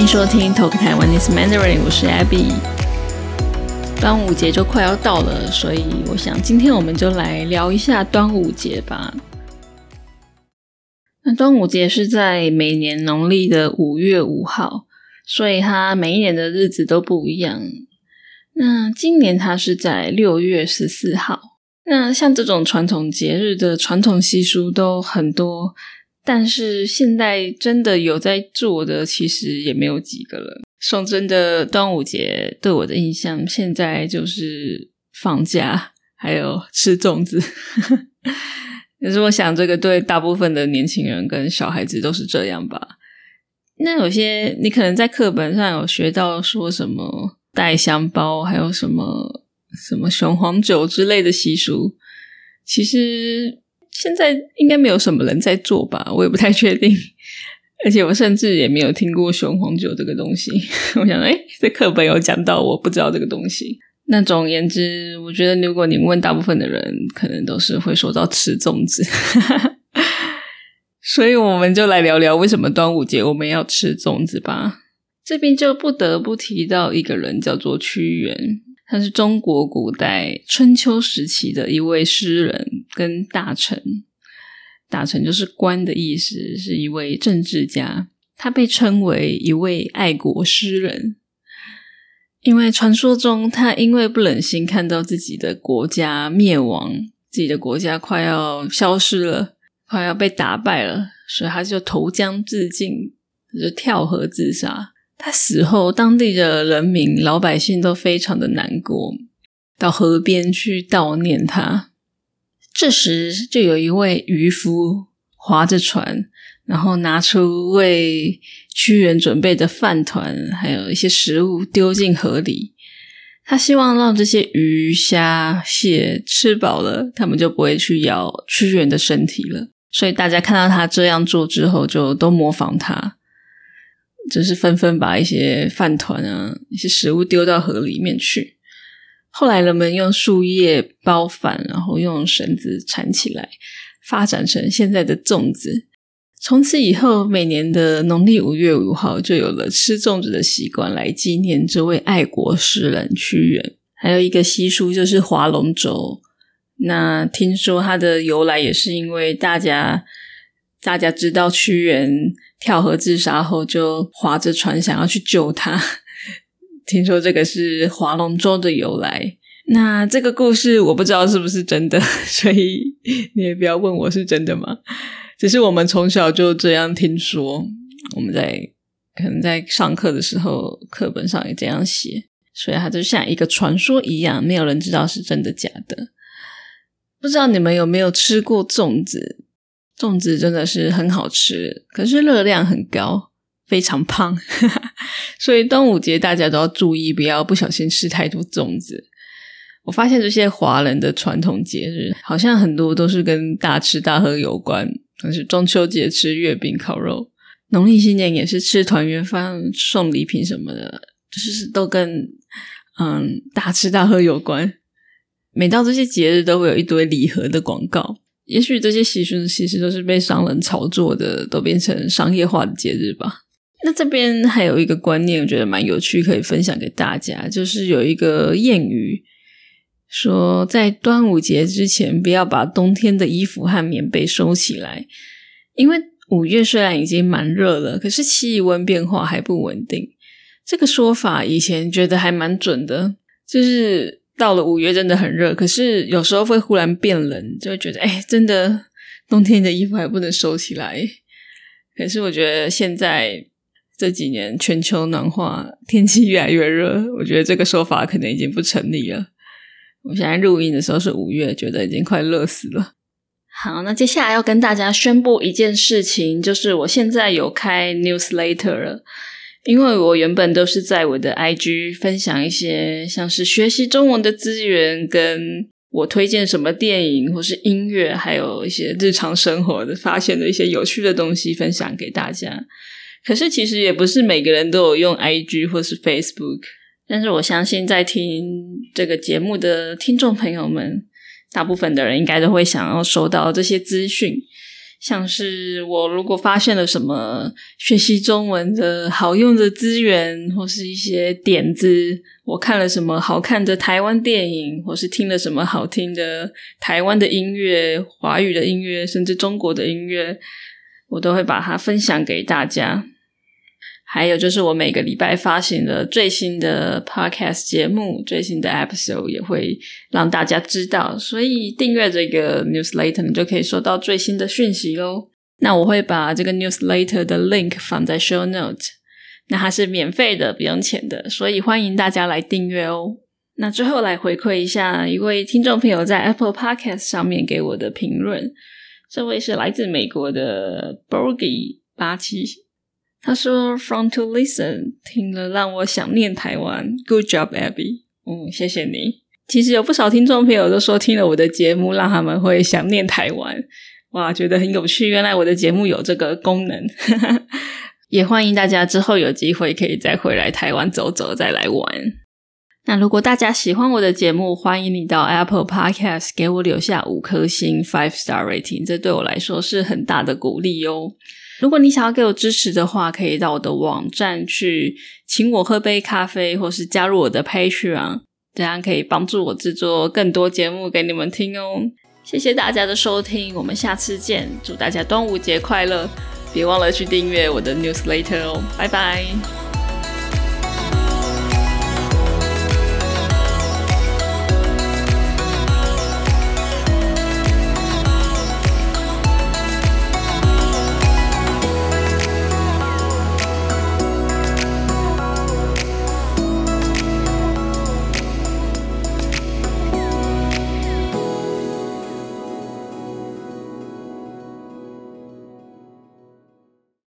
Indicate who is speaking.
Speaker 1: 欢迎收听 Talk Taiwanese Mandarin，我是 Abby。端午节就快要到了，所以我想今天我们就来聊一下端午节吧。那端午节是在每年农历的五月五号，所以它每一年的日子都不一样。那今年它是在六月十四号。那像这种传统节日的传统习俗都很多。但是现在真的有在做的，其实也没有几个了。说真的，端午节对我的印象，现在就是放假，还有吃粽子。可是我想，这个对大部分的年轻人跟小孩子都是这样吧。那有些你可能在课本上有学到说什么带香包，还有什么什么雄黄酒之类的习俗，其实。现在应该没有什么人在做吧，我也不太确定。而且我甚至也没有听过雄黄酒这个东西。我想，哎，这课本有讲到，我不知道这个东西。那总而言之，我觉得如果你问大部分的人，可能都是会说到吃粽子。所以我们就来聊聊为什么端午节我们要吃粽子吧。这边就不得不提到一个人，叫做屈原。他是中国古代春秋时期的一位诗人跟大臣，大臣就是官的意思，是一位政治家。他被称为一位爱国诗人，因为传说中他因为不忍心看到自己的国家灭亡，自己的国家快要消失了，快要被打败了，所以他就投江自尽，就跳河自杀。他死后，当地的人民、老百姓都非常的难过，到河边去悼念他。这时，就有一位渔夫划着船，然后拿出为屈原准备的饭团，还有一些食物丢进河里。他希望让这些鱼、虾、蟹吃饱了，他们就不会去咬屈原的身体了。所以，大家看到他这样做之后，就都模仿他。就是纷纷把一些饭团啊、一些食物丢到河里面去。后来人们用树叶包饭，然后用绳子缠起来，发展成现在的粽子。从此以后，每年的农历五月五号就有了吃粽子的习惯，来纪念这位爱国诗人屈原。还有一个习俗就是划龙舟。那听说它的由来也是因为大家大家知道屈原。跳河自杀后，就划着船想要去救他。听说这个是划龙舟的由来。那这个故事我不知道是不是真的，所以你也不要问我是真的吗？只是我们从小就这样听说，我们在可能在上课的时候，课本上也这样写，所以它就像一个传说一样，没有人知道是真的假的。不知道你们有没有吃过粽子？粽子真的是很好吃，可是热量很高，非常胖，所以端午节大家都要注意，不要不小心吃太多粽子。我发现这些华人的传统节日，好像很多都是跟大吃大喝有关，像是中秋节吃月饼、烤肉，农历新年也是吃团圆饭、送礼品什么的，就是都跟嗯大吃大喝有关。每到这些节日，都会有一堆礼盒的广告。也许这些习俗其实都是被商人炒作的，都变成商业化的节日吧。那这边还有一个观念，我觉得蛮有趣，可以分享给大家。就是有一个谚语说，在端午节之前，不要把冬天的衣服和棉被收起来，因为五月虽然已经蛮热了，可是气温变化还不稳定。这个说法以前觉得还蛮准的，就是。到了五月真的很热，可是有时候会忽然变冷，就觉得哎，真的冬天的衣服还不能收起来。可是我觉得现在这几年全球暖化，天气越来越热，我觉得这个说法可能已经不成立了。我现在录音的时候是五月，觉得已经快热死了。好，那接下来要跟大家宣布一件事情，就是我现在有开 newsletter 了。因为我原本都是在我的 IG 分享一些像是学习中文的资源，跟我推荐什么电影或是音乐，还有一些日常生活的发现的一些有趣的东西分享给大家。可是其实也不是每个人都有用 IG 或是 Facebook，但是我相信在听这个节目的听众朋友们，大部分的人应该都会想要收到这些资讯。像是我如果发现了什么学习中文的好用的资源，或是一些点子，我看了什么好看的台湾电影，或是听了什么好听的台湾的音乐、华语的音乐，甚至中国的音乐，我都会把它分享给大家。还有就是我每个礼拜发行的最新的 podcast 节目、最新的 episode 也会让大家知道，所以订阅这个 newsletter 你就可以收到最新的讯息喽。那我会把这个 newsletter 的 link 放在 show note，那它是免费的，不用钱的，所以欢迎大家来订阅哦。那最后来回馈一下一位听众朋友在 Apple Podcast 上面给我的评论，这位是来自美国的 Borgy 八七。他说：“From to listen，听了让我想念台湾。Good job, Abby。嗯，谢谢你。其实有不少听众朋友都说听了我的节目，让他们会想念台湾。哇，觉得很有趣。原来我的节目有这个功能。也欢迎大家之后有机会可以再回来台湾走走，再来玩。那如果大家喜欢我的节目，欢迎你到 Apple Podcast 给我留下五颗星 （five star rating），这对我来说是很大的鼓励哦。”如果你想要给我支持的话，可以到我的网站去请我喝杯咖啡，或是加入我的 Patreon，这样可以帮助我制作更多节目给你们听哦。谢谢大家的收听，我们下次见，祝大家端午节快乐！别忘了去订阅我的 Newsletter 哦，拜拜。